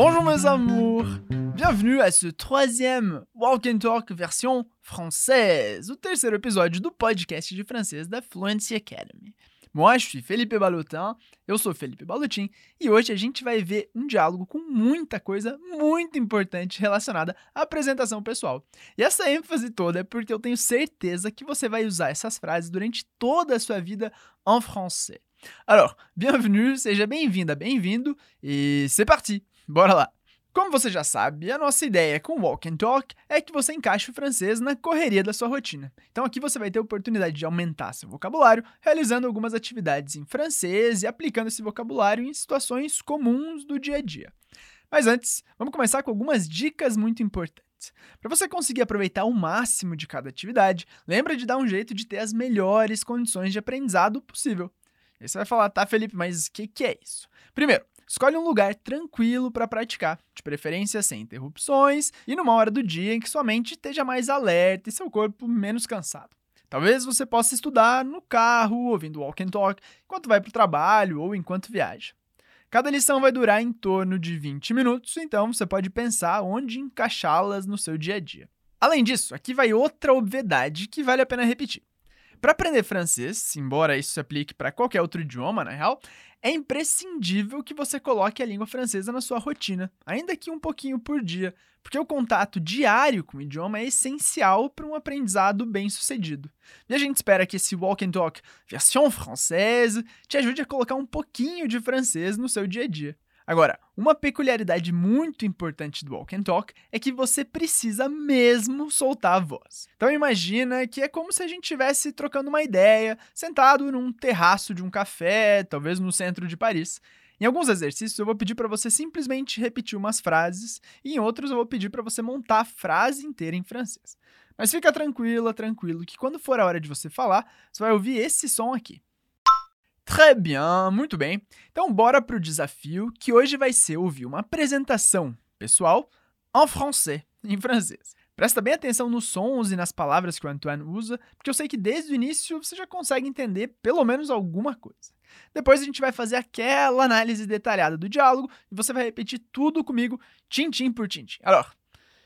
Bonjour mes amours Bienvenue à ce troisième Walk and Talk version française, o terceiro episódio do podcast de francês da Fluency Academy. Moi, je suis Felipe Balotin, eu sou Felipe Balotin, e hoje a gente vai ver um diálogo com muita coisa muito importante relacionada à apresentação pessoal. E essa ênfase toda é porque eu tenho certeza que você vai usar essas frases durante toda a sua vida em français. Alors, bienvenue, seja bem-vinda, bem-vindo, e c'est parti! Bora lá! Como você já sabe, a nossa ideia com o Walk and Talk é que você encaixe o francês na correria da sua rotina. Então aqui você vai ter a oportunidade de aumentar seu vocabulário, realizando algumas atividades em francês e aplicando esse vocabulário em situações comuns do dia a dia. Mas antes, vamos começar com algumas dicas muito importantes. Para você conseguir aproveitar o máximo de cada atividade, lembra de dar um jeito de ter as melhores condições de aprendizado possível. Aí você vai falar, tá, Felipe, mas o que, que é isso? Primeiro, Escolhe um lugar tranquilo para praticar, de preferência sem interrupções e numa hora do dia em que sua mente esteja mais alerta e seu corpo menos cansado. Talvez você possa estudar no carro, ouvindo walk and talk, enquanto vai para o trabalho ou enquanto viaja. Cada lição vai durar em torno de 20 minutos, então você pode pensar onde encaixá-las no seu dia a dia. Além disso, aqui vai outra obviedade que vale a pena repetir. Para aprender francês, embora isso se aplique para qualquer outro idioma, na real, é imprescindível que você coloque a língua francesa na sua rotina, ainda que um pouquinho por dia, porque o contato diário com o idioma é essencial para um aprendizado bem-sucedido. E a gente espera que esse Walk and Talk version française te ajude a colocar um pouquinho de francês no seu dia a dia. Agora, uma peculiaridade muito importante do Walk and Talk é que você precisa mesmo soltar a voz. Então imagina que é como se a gente estivesse trocando uma ideia, sentado num terraço de um café, talvez no centro de Paris. Em alguns exercícios eu vou pedir para você simplesmente repetir umas frases e em outros eu vou pedir para você montar a frase inteira em francês. Mas fica tranquila, tranquilo, que quando for a hora de você falar, você vai ouvir esse som aqui. Très bien, muito bem. Então bora pro desafio que hoje vai ser ouvir uma apresentação pessoal en français, em francês. Presta bem atenção nos sons e nas palavras que o Antoine usa, porque eu sei que desde o início você já consegue entender pelo menos alguma coisa. Depois a gente vai fazer aquela análise detalhada do diálogo e você vai repetir tudo comigo, tintim por tintim. Alors,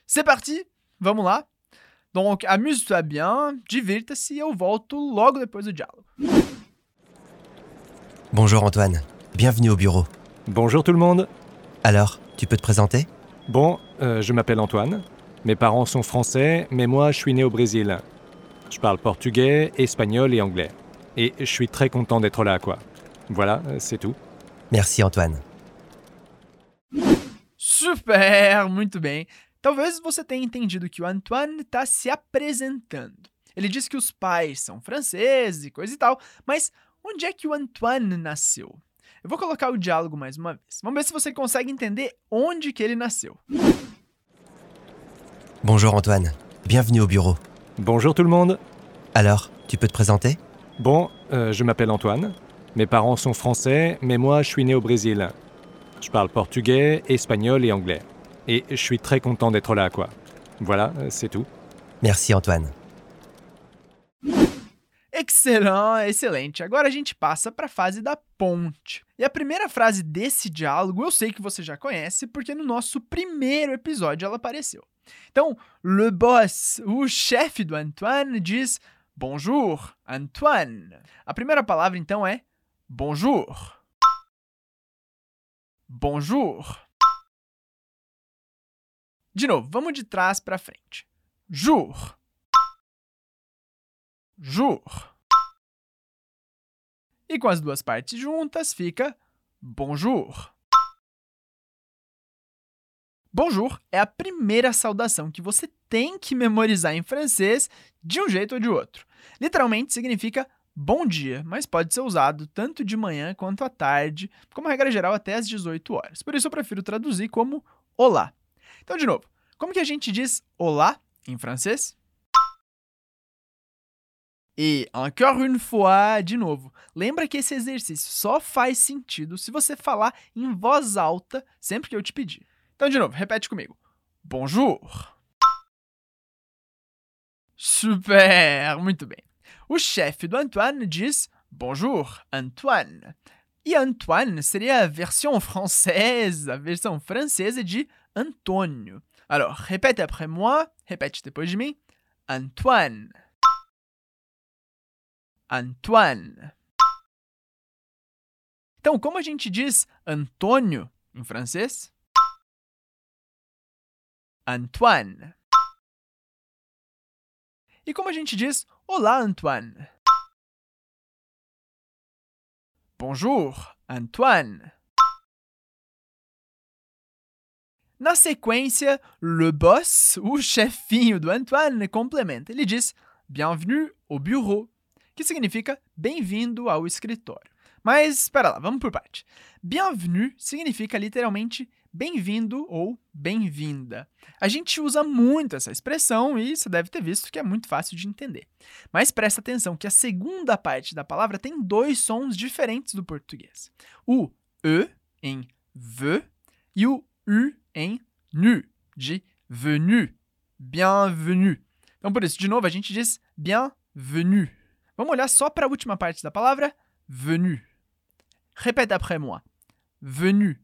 c'est parti, vamos lá. Donc, amuse-toi bien, divirta-se e eu volto logo depois do diálogo. Bonjour Antoine, bienvenue au bureau. Bonjour tout le monde. Alors, tu peux te présenter? Bon, euh, je m'appelle Antoine. Mes parents sont français, mais moi je suis né au Brésil. Je parle portugais, espagnol et anglais. Et je suis très content d'être là, quoi. Voilà, c'est tout. Merci Antoine. Super, muito bem. Talvez você tenha entendido que o Antoine está se apresentando. Ele diz que os pais são franceses e coisa e tal, mas Onde é que o Antoine nasceu? Eu vou colocar o diálogo mais uma vez. Vamos ver se você consegue entender onde que ele nasceu. Bonjour Antoine, bienvenue au bureau. Bonjour tout le monde. Alors, tu peux te présenter? Bon, euh, je m'appelle Antoine. Mes parents sont français, mais moi je suis né au Brésil. Je parle portugais, espagnol et anglais. Et je suis très content d'être là, quoi. Voilà, euh, c'est tout. Merci Antoine. Excelente, excelente. Agora a gente passa para a fase da ponte. E a primeira frase desse diálogo eu sei que você já conhece, porque no nosso primeiro episódio ela apareceu. Então, le boss, o chefe do Antoine, diz Bonjour, Antoine. A primeira palavra então é bonjour. Bonjour. De novo, vamos de trás para frente. Jour. Jour. E com as duas partes juntas fica bonjour. Bonjour é a primeira saudação que você tem que memorizar em francês de um jeito ou de outro. Literalmente significa bom dia, mas pode ser usado tanto de manhã quanto à tarde, como regra geral até às 18 horas. Por isso eu prefiro traduzir como olá. Então, de novo, como que a gente diz olá em francês? E, encore une fois, de novo, lembra que esse exercício só faz sentido se você falar em voz alta sempre que eu te pedir. Então, de novo, repete comigo. Bonjour. Super, muito bem. O chefe do Antoine diz Bonjour, Antoine. E Antoine seria a versão française, a versão francesa de Antônio. Alors, répète après moi, répète depois de mim. Antoine. Antoine. Então, como a gente diz Antônio em francês? Antoine. E como a gente diz Olá, Antoine? Bonjour, Antoine. Na sequência, le boss, o chefinho do Antoine, complementa. Ele diz Bienvenue au bureau, que significa bem-vindo ao escritório. Mas espera lá, vamos por parte. Bienvenue significa literalmente bem-vindo ou bem-vinda. A gente usa muito essa expressão e você deve ter visto que é muito fácil de entender. Mas presta atenção que a segunda parte da palavra tem dois sons diferentes do português. O E em ve e o U em nu, de venu, bienvenue. Então, por isso, de novo, a gente diz bienvenue. Vamos olhar só para a última parte da palavra, venu. Répète après moi. Venu.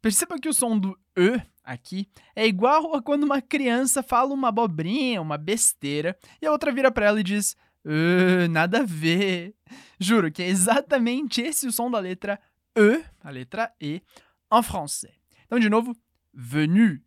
Perceba que o som do E aqui é igual a quando uma criança fala uma abobrinha, uma besteira, e a outra vira para ela e diz: nada a ver. Juro que é exatamente esse o som da letra E, a letra E, en français. Então, de novo, venu.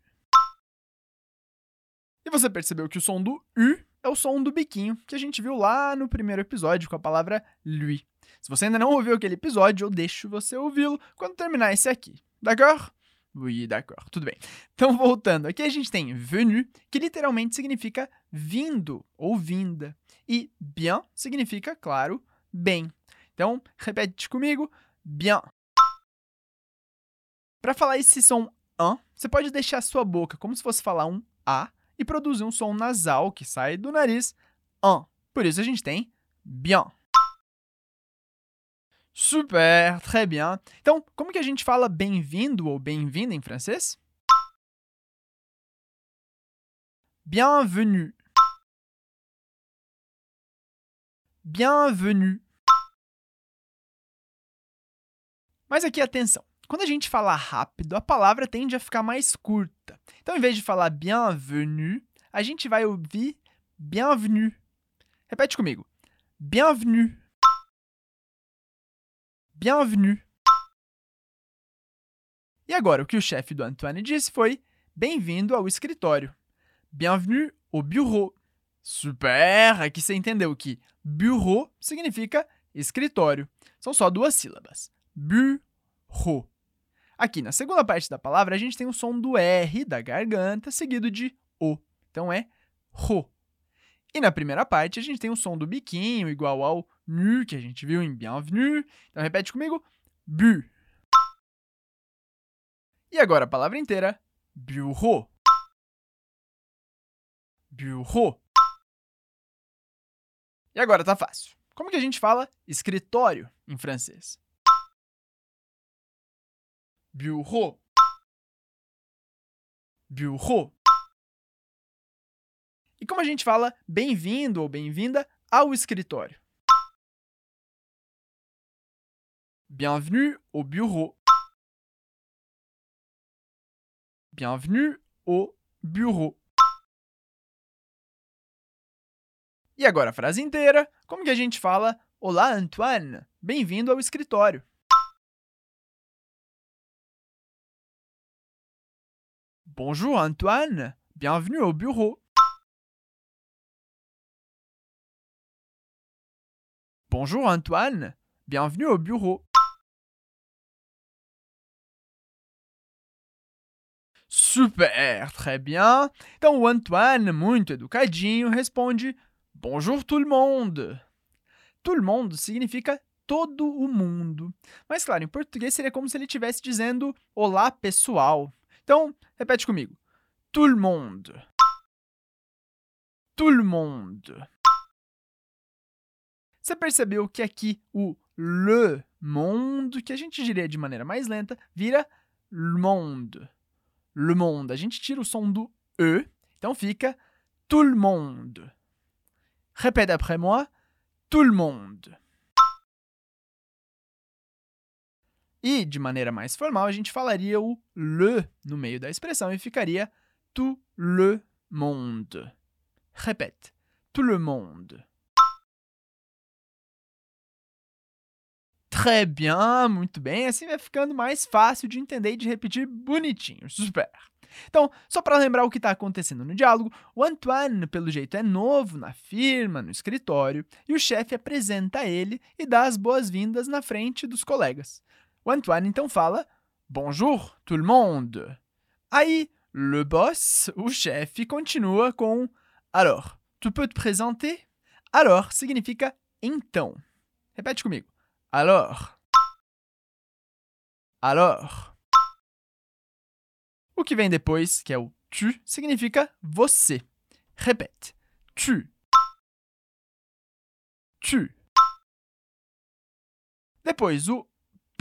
E você percebeu que o som do U é o som do biquinho que a gente viu lá no primeiro episódio com a palavra lui. Se você ainda não ouviu aquele episódio, eu deixo você ouvi-lo quando terminar esse aqui. D'accord? Oui, d'accord. Tudo bem. Então, voltando, aqui a gente tem venu, que literalmente significa vindo ou vinda. E bien significa, claro, bem. Então, repete comigo: bien. Para falar esse som an, você pode deixar a sua boca como se fosse falar um a e produzir um som nasal que sai do nariz an. Por isso a gente tem bien. Super, très bien. Então, como que a gente fala bem-vindo ou bem-vinda em francês? Bienvenue. Bienvenue. Mas aqui atenção. Quando a gente fala rápido, a palavra tende a ficar mais curta. Então, em vez de falar bienvenue, a gente vai ouvir bienvenue. Repete comigo. Bienvenue. Bienvenue. E agora, o que o chefe do Antoine disse foi: Bem-vindo ao escritório. Bienvenue au bureau. Super! Aqui você entendeu que bureau significa escritório. São só duas sílabas. Bureau. Aqui na segunda parte da palavra, a gente tem o som do R da garganta seguido de O. Então é ro. E na primeira parte, a gente tem o som do biquinho, igual ao nu, que a gente viu em bienvenue. Então repete comigo: bu. E agora a palavra inteira: bureau. Bureau. E agora tá fácil. Como que a gente fala escritório em francês? Bureau. Bureau. E como a gente fala bem-vindo ou bem-vinda ao escritório? Bienvenue au bureau. Bienvenue au bureau. E agora a frase inteira. Como que a gente fala Olá, Antoine. Bem-vindo ao escritório. Bonjour Antoine, bienvenue au bureau. Bonjour Antoine, bienvenue au bureau. Super, très bien. Então o Antoine, muito educadinho, responde: Bonjour tout le monde. Tout le monde significa todo o mundo. Mas claro, em português seria como se ele estivesse dizendo olá pessoal. Então, repete comigo. Tout le monde. Tout le monde. Você percebeu que aqui o le monde, que a gente diria de maneira mais lenta, vira le monde. Le monde. A gente tira o som do E, então fica tout le monde. Répète après moi. Tout le monde. E, de maneira mais formal, a gente falaria o le no meio da expressão e ficaria tout le monde. Répète. Tout le monde. Très bien, muito bem. Assim vai ficando mais fácil de entender e de repetir bonitinho. Super. Então, só para lembrar o que está acontecendo no diálogo, o Antoine, pelo jeito, é novo na firma, no escritório, e o chefe apresenta ele e dá as boas-vindas na frente dos colegas. O Antoine então fala: Bonjour, tout le monde. Aí, le boss, o chefe, continua com: Alors, tu peux te présenter? Alors significa então. Repete comigo. Alors. Alors. O que vem depois, que é o tu, significa você. Repete. Tu. Tu. Depois,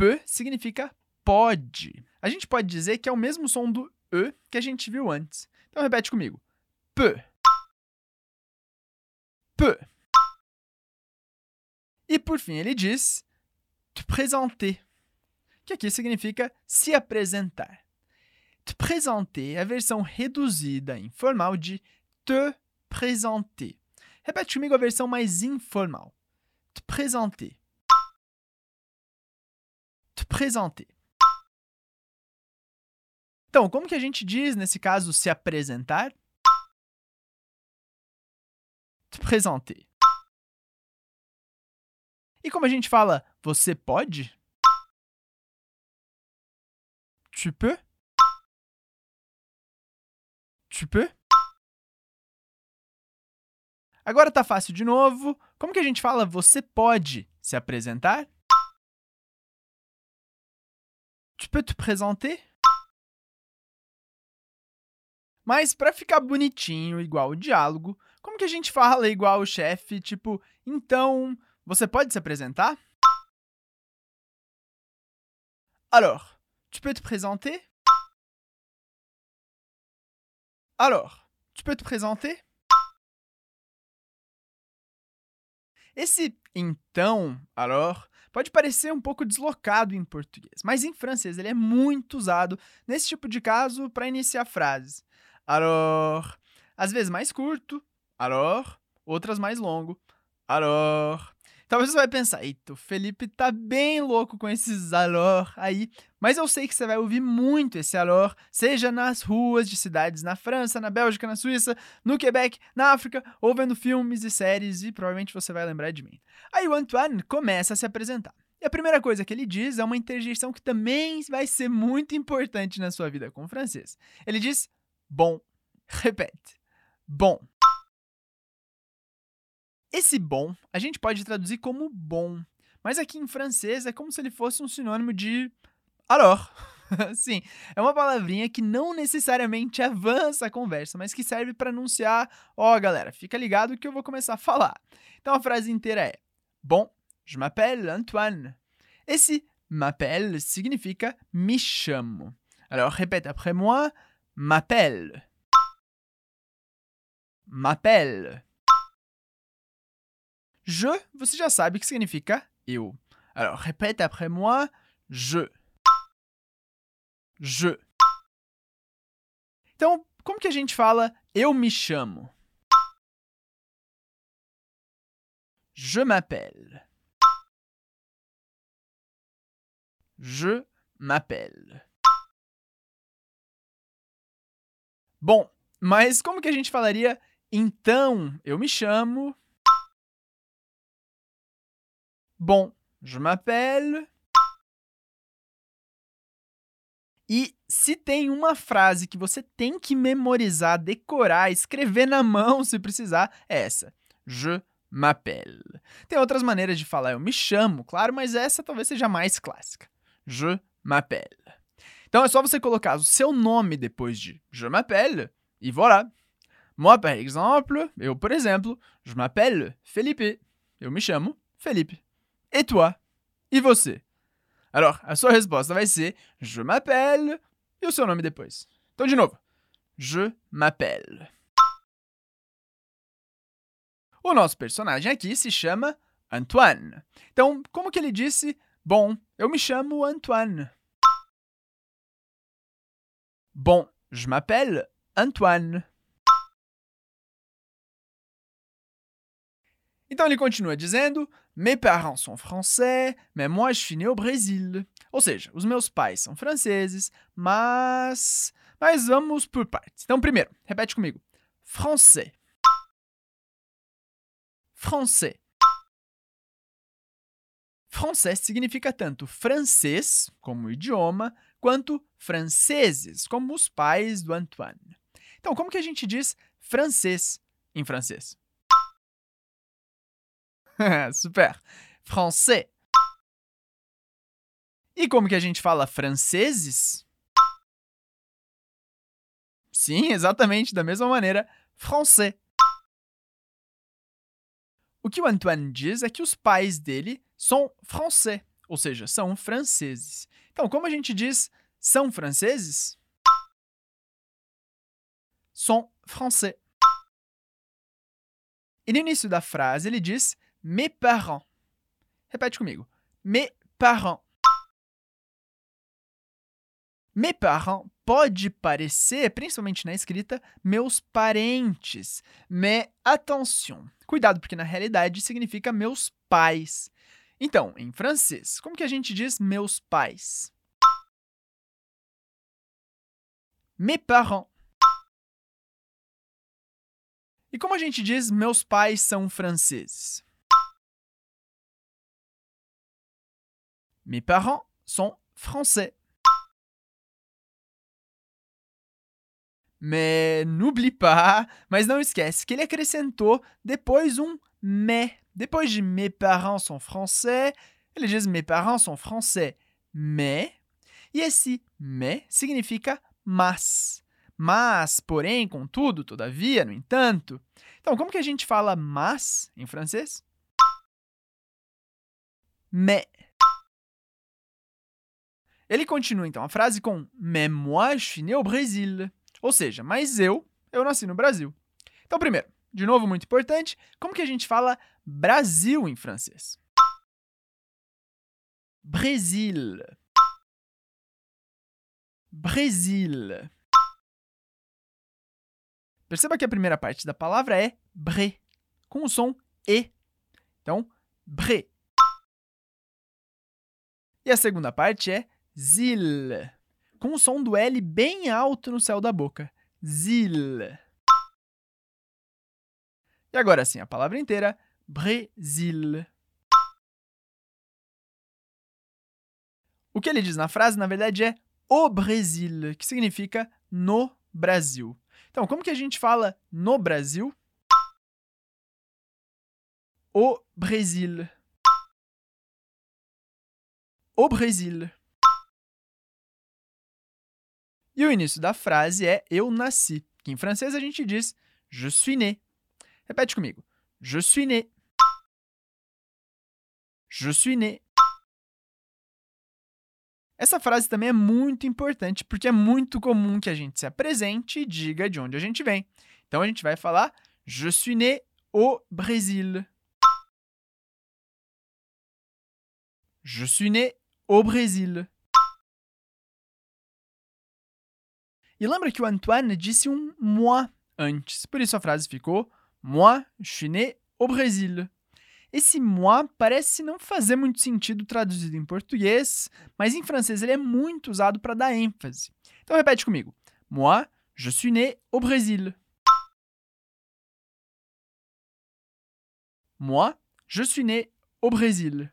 peut significa pode. A gente pode dizer que é o mesmo som do e que a gente viu antes. Então repete comigo. Peut. Peut. E por fim ele diz te présenter, que aqui significa se apresentar. Te présenter é a versão reduzida informal de te présenter. Repete comigo a versão mais informal. Te présenter. Te présenter. Então, como que a gente diz, nesse caso, se apresentar? Te présenter. E como a gente fala, você pode? Tu peux? Tu peux? Agora tá fácil de novo. Como que a gente fala você pode se apresentar? Tu peux te présenter? Mas para ficar bonitinho, igual o diálogo, como que a gente fala igual o chefe, tipo, então, você pode se apresentar? Alors, tu peux te présenter? Alors, tu peux te présenter? Esse então, alors, pode parecer um pouco deslocado em português, mas em francês ele é muito usado nesse tipo de caso para iniciar frases. Alors, às vezes mais curto, alors, outras mais longo, alors. Talvez você vai pensar, eita, o Felipe tá bem louco com esses alors aí, mas eu sei que você vai ouvir muito esse alors, seja nas ruas de cidades na França, na Bélgica, na Suíça, no Quebec, na África, ou vendo filmes e séries, e provavelmente você vai lembrar de mim. Aí o Antoine começa a se apresentar. E a primeira coisa que ele diz é uma interjeição que também vai ser muito importante na sua vida com o francês. Ele diz Bom. Repete. Bom. Esse bom a gente pode traduzir como bom, mas aqui em francês é como se ele fosse um sinônimo de alors. Sim, é uma palavrinha que não necessariamente avança a conversa, mas que serve para anunciar: ó, oh, galera, fica ligado que eu vou começar a falar. Então a frase inteira é: Bom, je m'appelle Antoine. Esse m'appelle significa me chamo. Alors répète après moi: m'appelle. M'appelle. Je, você já sabe que significa eu. Alors, répète après moi, je. Je. Então, como que a gente fala eu me chamo? Je m'appelle. Je m'appelle. Bom, mas como que a gente falaria então eu me chamo? Bom, je m'appelle. E se tem uma frase que você tem que memorizar, decorar, escrever na mão se precisar, é essa. Je m'appelle. Tem outras maneiras de falar eu me chamo, claro, mas essa talvez seja mais clássica. Je m'appelle. Então é só você colocar o seu nome depois de je m'appelle e voilà. Moi, par exemple, eu, por exemplo, je m'appelle Felipe. Eu me chamo Felipe. Et toi? E você? Alors, a sua resposta vai ser je m'appelle e o seu nome depois. Então, de novo. Je m'appelle. O nosso personagem aqui se chama Antoine. Então, como que ele disse Bom, eu me chamo Antoine? Bon, je m'appelle Antoine. Então ele continua dizendo: Mes parents sont français, mais moi je suis né au Brésil. Ou seja, os meus pais são franceses, mas. Mas vamos por partes. Então, primeiro, repete comigo: français. Français. Français significa tanto francês, como idioma, quanto franceses, como os pais do Antoine. Então, como que a gente diz francês em francês? Super! Français. E como que a gente fala franceses? Sim, exatamente da mesma maneira, français. O que o Antoine diz é que os pais dele são français, ou seja, são franceses. Então, como a gente diz são franceses? Sont français. E no início da frase ele diz mes parents. Repete comigo. Mes parents. Mes parents pode parecer, principalmente na escrita, meus parentes. Mais attention. Cuidado, porque na realidade significa meus pais. Então, em francês, como que a gente diz meus pais? Mes parents. E como a gente diz meus pais são franceses? Mes parents sont français. Mais n'oublie pas, mas não esquece que ele acrescentou depois um mais. Depois de mes parents sont français, ele diz mes parents sont français, mais. E esse mais significa mas. Mas, porém, contudo, todavia, no entanto. Então, como que a gente fala mas em francês? Mais. Ele continua então a frase com Mais moi je suis né au Brésil. Ou seja, mas eu, eu nasci no Brasil. Então, primeiro, de novo, muito importante, como que a gente fala Brasil em francês? Brasil. Brasil. Perceba que a primeira parte da palavra é bre, com o som e. Então, bre. E a segunda parte é zil, com o som do L bem alto no céu da boca. Zil. E agora sim, a palavra inteira, Brasil. O que ele diz na frase, na verdade, é o Brasil, que significa no Brasil. Então, como que a gente fala no Brasil? O Brasil. O Brasil. E o início da frase é eu nasci, que em francês a gente diz je suis né. Repete comigo. Je suis né. Je suis né. Essa frase também é muito importante porque é muito comum que a gente se apresente e diga de onde a gente vem. Então a gente vai falar Je suis né au Brésil. Je suis né au Brésil. E lembra que o Antoine disse um moi antes, por isso a frase ficou Moi, je suis né au Brésil. Esse moi parece não fazer muito sentido traduzido em português, mas em francês ele é muito usado para dar ênfase. Então repete comigo. Moi, je suis né au Brésil. Moi, je suis né au Brésil.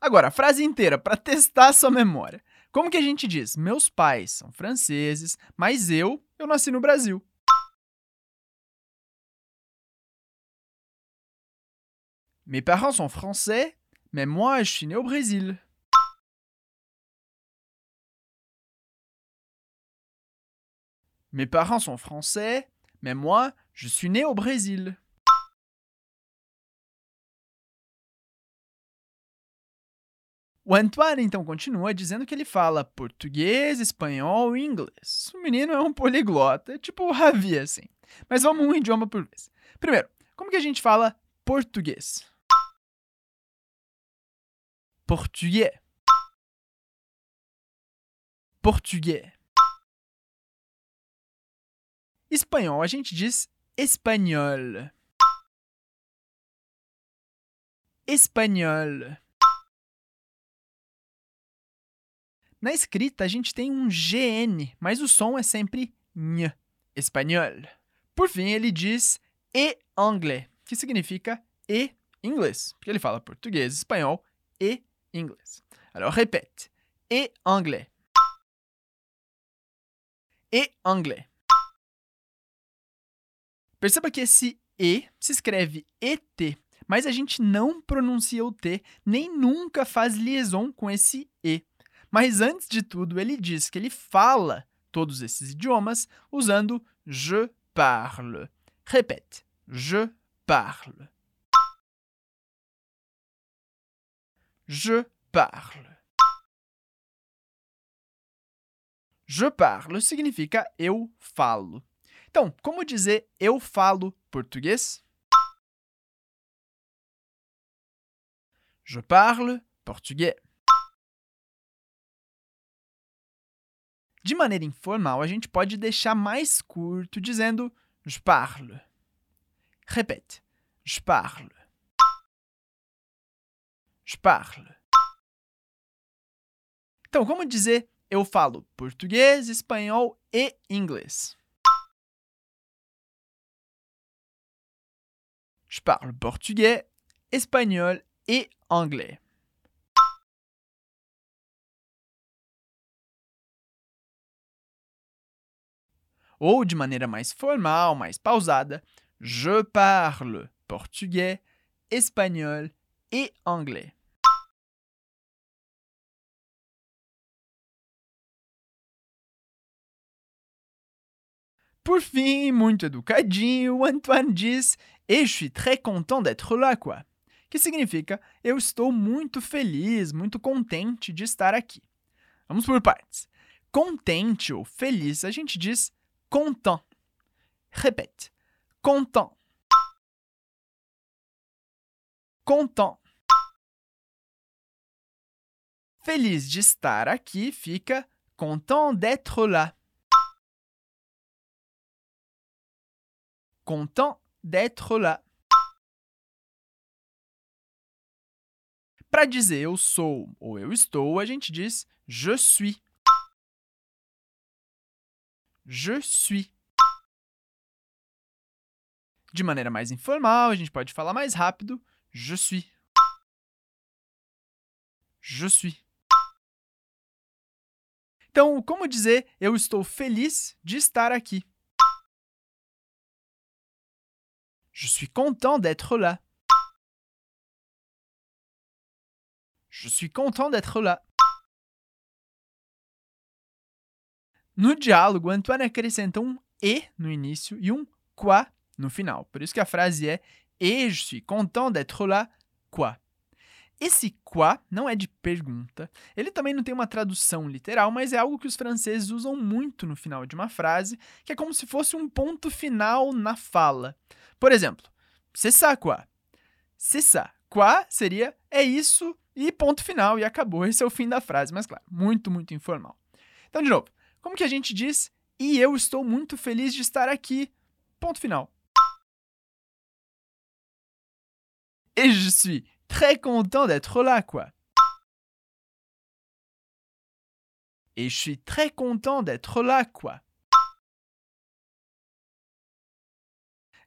Agora, a frase inteira para testar sua memória. Como que a gente diz? Meus pais são franceses, mas eu, eu nasci no Brasil. Mes parents sont français, mais moi, je suis né au Brésil. Mes parents sont français, mais moi, je suis né au Brésil. O Antoine então continua dizendo que ele fala português, espanhol e inglês. O menino é um poliglota, tipo o Ravi, assim. Mas vamos um idioma por vez. Primeiro, como que a gente fala português? português. Português. Espanhol, a gente diz espanhol. Espanhol. Na escrita, a gente tem um GN, mas o som é sempre nh. Espanhol. Por fim, ele diz e anglais, que significa e inglês, porque ele fala português, espanhol e inglês. Alors, répète. Et anglais. Et anglais. Perceba que esse E se escreve ET, mas a gente não pronuncia o T, nem nunca faz liaison com esse E. Mas antes de tudo, ele diz que ele fala todos esses idiomas usando je parle. Répète. Je parle. Je parle. Je parle significa eu falo. Então, como dizer eu falo português? Je parle português. De maneira informal, a gente pode deixar mais curto dizendo je parle. Répète. Je parle. Je parle. Então, como dizer eu falo português, espanhol e inglês? Je parle portugais, espagnol et anglais. Ou, de maneira mais formal, mais pausada, je parle portugais, espagnol et anglais. Por fim, muito educadinho, Antoine diz je suis très content d'être là, quoi. Que significa eu estou muito feliz, muito contente de estar aqui. Vamos por partes. Contente ou feliz, a gente diz content. Répète. Content. Content. Feliz de estar aqui fica content d'être là. Content d'être là. Para dizer eu sou ou eu estou, a gente diz je suis. Je suis. De maneira mais informal, a gente pode falar mais rápido, je suis. Je suis. Então, como dizer eu estou feliz de estar aqui? Je suis content d'être là. Je suis content d'être là. No diálogo, Antoine acrescenta um e no início e um quoi no final. Por isso que a frase é Et je suis content d'être là, quoi. Esse quoi não é de pergunta. Ele também não tem uma tradução literal, mas é algo que os franceses usam muito no final de uma frase, que é como se fosse um ponto final na fala. Por exemplo, c'est ça quoi? C'est ça. Quoi seria é isso e ponto final e acabou. Esse é o fim da frase, mas claro, muito, muito informal. Então, de novo, como que a gente diz e eu estou muito feliz de estar aqui? Ponto final. Et je suis très content d'être là, quoi. Et je suis très content d'être là, quoi.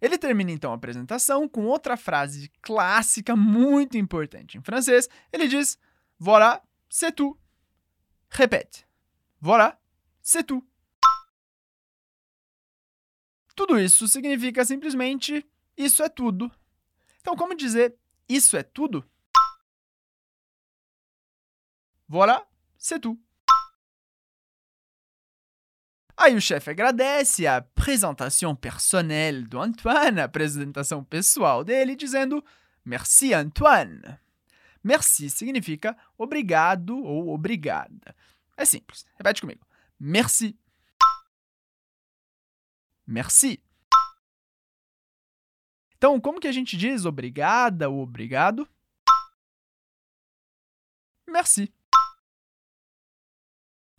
Ele termina então a apresentação com outra frase clássica muito importante em francês. Ele diz: Voilà, c'est tout. Répète. Voilà, c'est tout. Tudo isso significa simplesmente isso é tudo. Então, como dizer isso é tudo? Voilà, c'est tout. Aí o chefe agradece a apresentação personnelle do Antoine, a apresentação pessoal dele, dizendo Merci Antoine. Merci significa obrigado ou obrigada. É simples. Repete comigo. Merci. Merci. Então, como que a gente diz obrigada ou obrigado? Merci.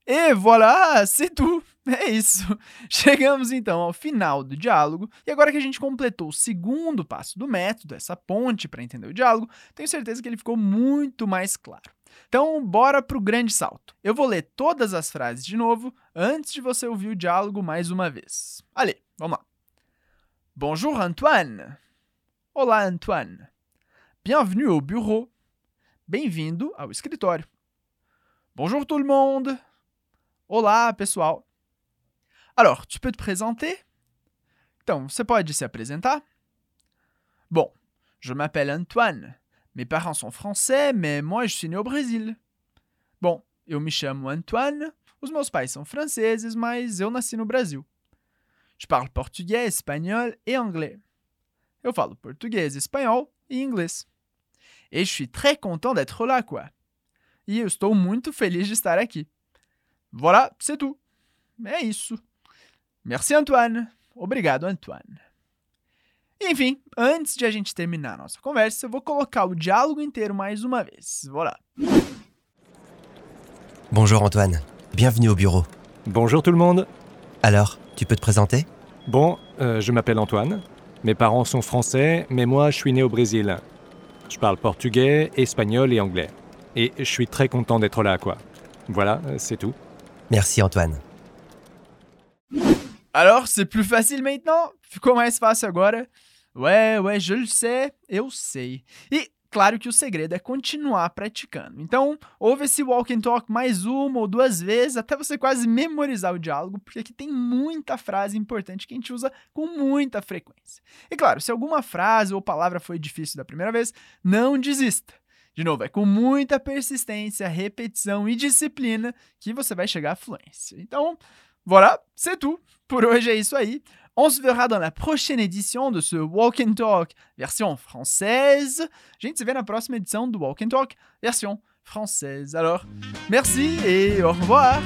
E voilà, c'est tout. É isso. Chegamos então ao final do diálogo, e agora que a gente completou o segundo passo do método, essa ponte para entender o diálogo, tenho certeza que ele ficou muito mais claro. Então, bora pro grande salto. Eu vou ler todas as frases de novo antes de você ouvir o diálogo mais uma vez. Allez, vamos lá. Bonjour Antoine. Olá Antoine. Bienvenue au bureau. Bem-vindo ao escritório. Bonjour tout le monde. Olá, pessoal. Alors, tu peux te présenter? Então, você pode se apresentar? Bon, je m'appelle Antoine. Mes parents sont français, mais moi je suis né au Brésil. Bom, eu me chamo Antoine. Os meus pais são franceses, mas eu nasci no Brasil. Je parle portugais, espanhol et anglais. Eu falo português, espanhol e inglês. Et je suis très content d'être là, quoi. E eu estou muito feliz de estar aqui. Voilà, c'est tout. É isso. Merci, Antoine. Obrigado, Antoine. Enfim, antes de a gente terminar a nossa conversa, eu vou colocar o diálogo inteiro mais uma vez. Voilà. Bonjour Antoine, bienvenue au bureau. Bonjour tout le monde. Alors, tu peux te présenter? Bon, euh, je m'appelle Antoine. Mes parents sont français, mais moi je suis né au Brésil. Je parle portugais, espagnol et anglais. Et je suis très content d'être là, quoi. Voilà, c'est tout. Merci Antoine. Alors, c'est plus facile maintenant? Ficou mais fácil agora? Ouais, ouais, je sais, eu sei. E claro que o segredo é continuar praticando. Então, ouve esse walk and talk mais uma ou duas vezes até você quase memorizar o diálogo, porque aqui tem muita frase importante que a gente usa com muita frequência. E claro, se alguma frase ou palavra foi difícil da primeira vez, não desista. De novo, é com muita persistência, repetição e disciplina que você vai chegar à fluência. Então, voilà, c'est tout. Por hoje é. On se verra dans la prochaine édition de ce Walk and Talk version française. A gente se vê na próxima edição do Walk and Talk version française. Alors, merci et au revoir.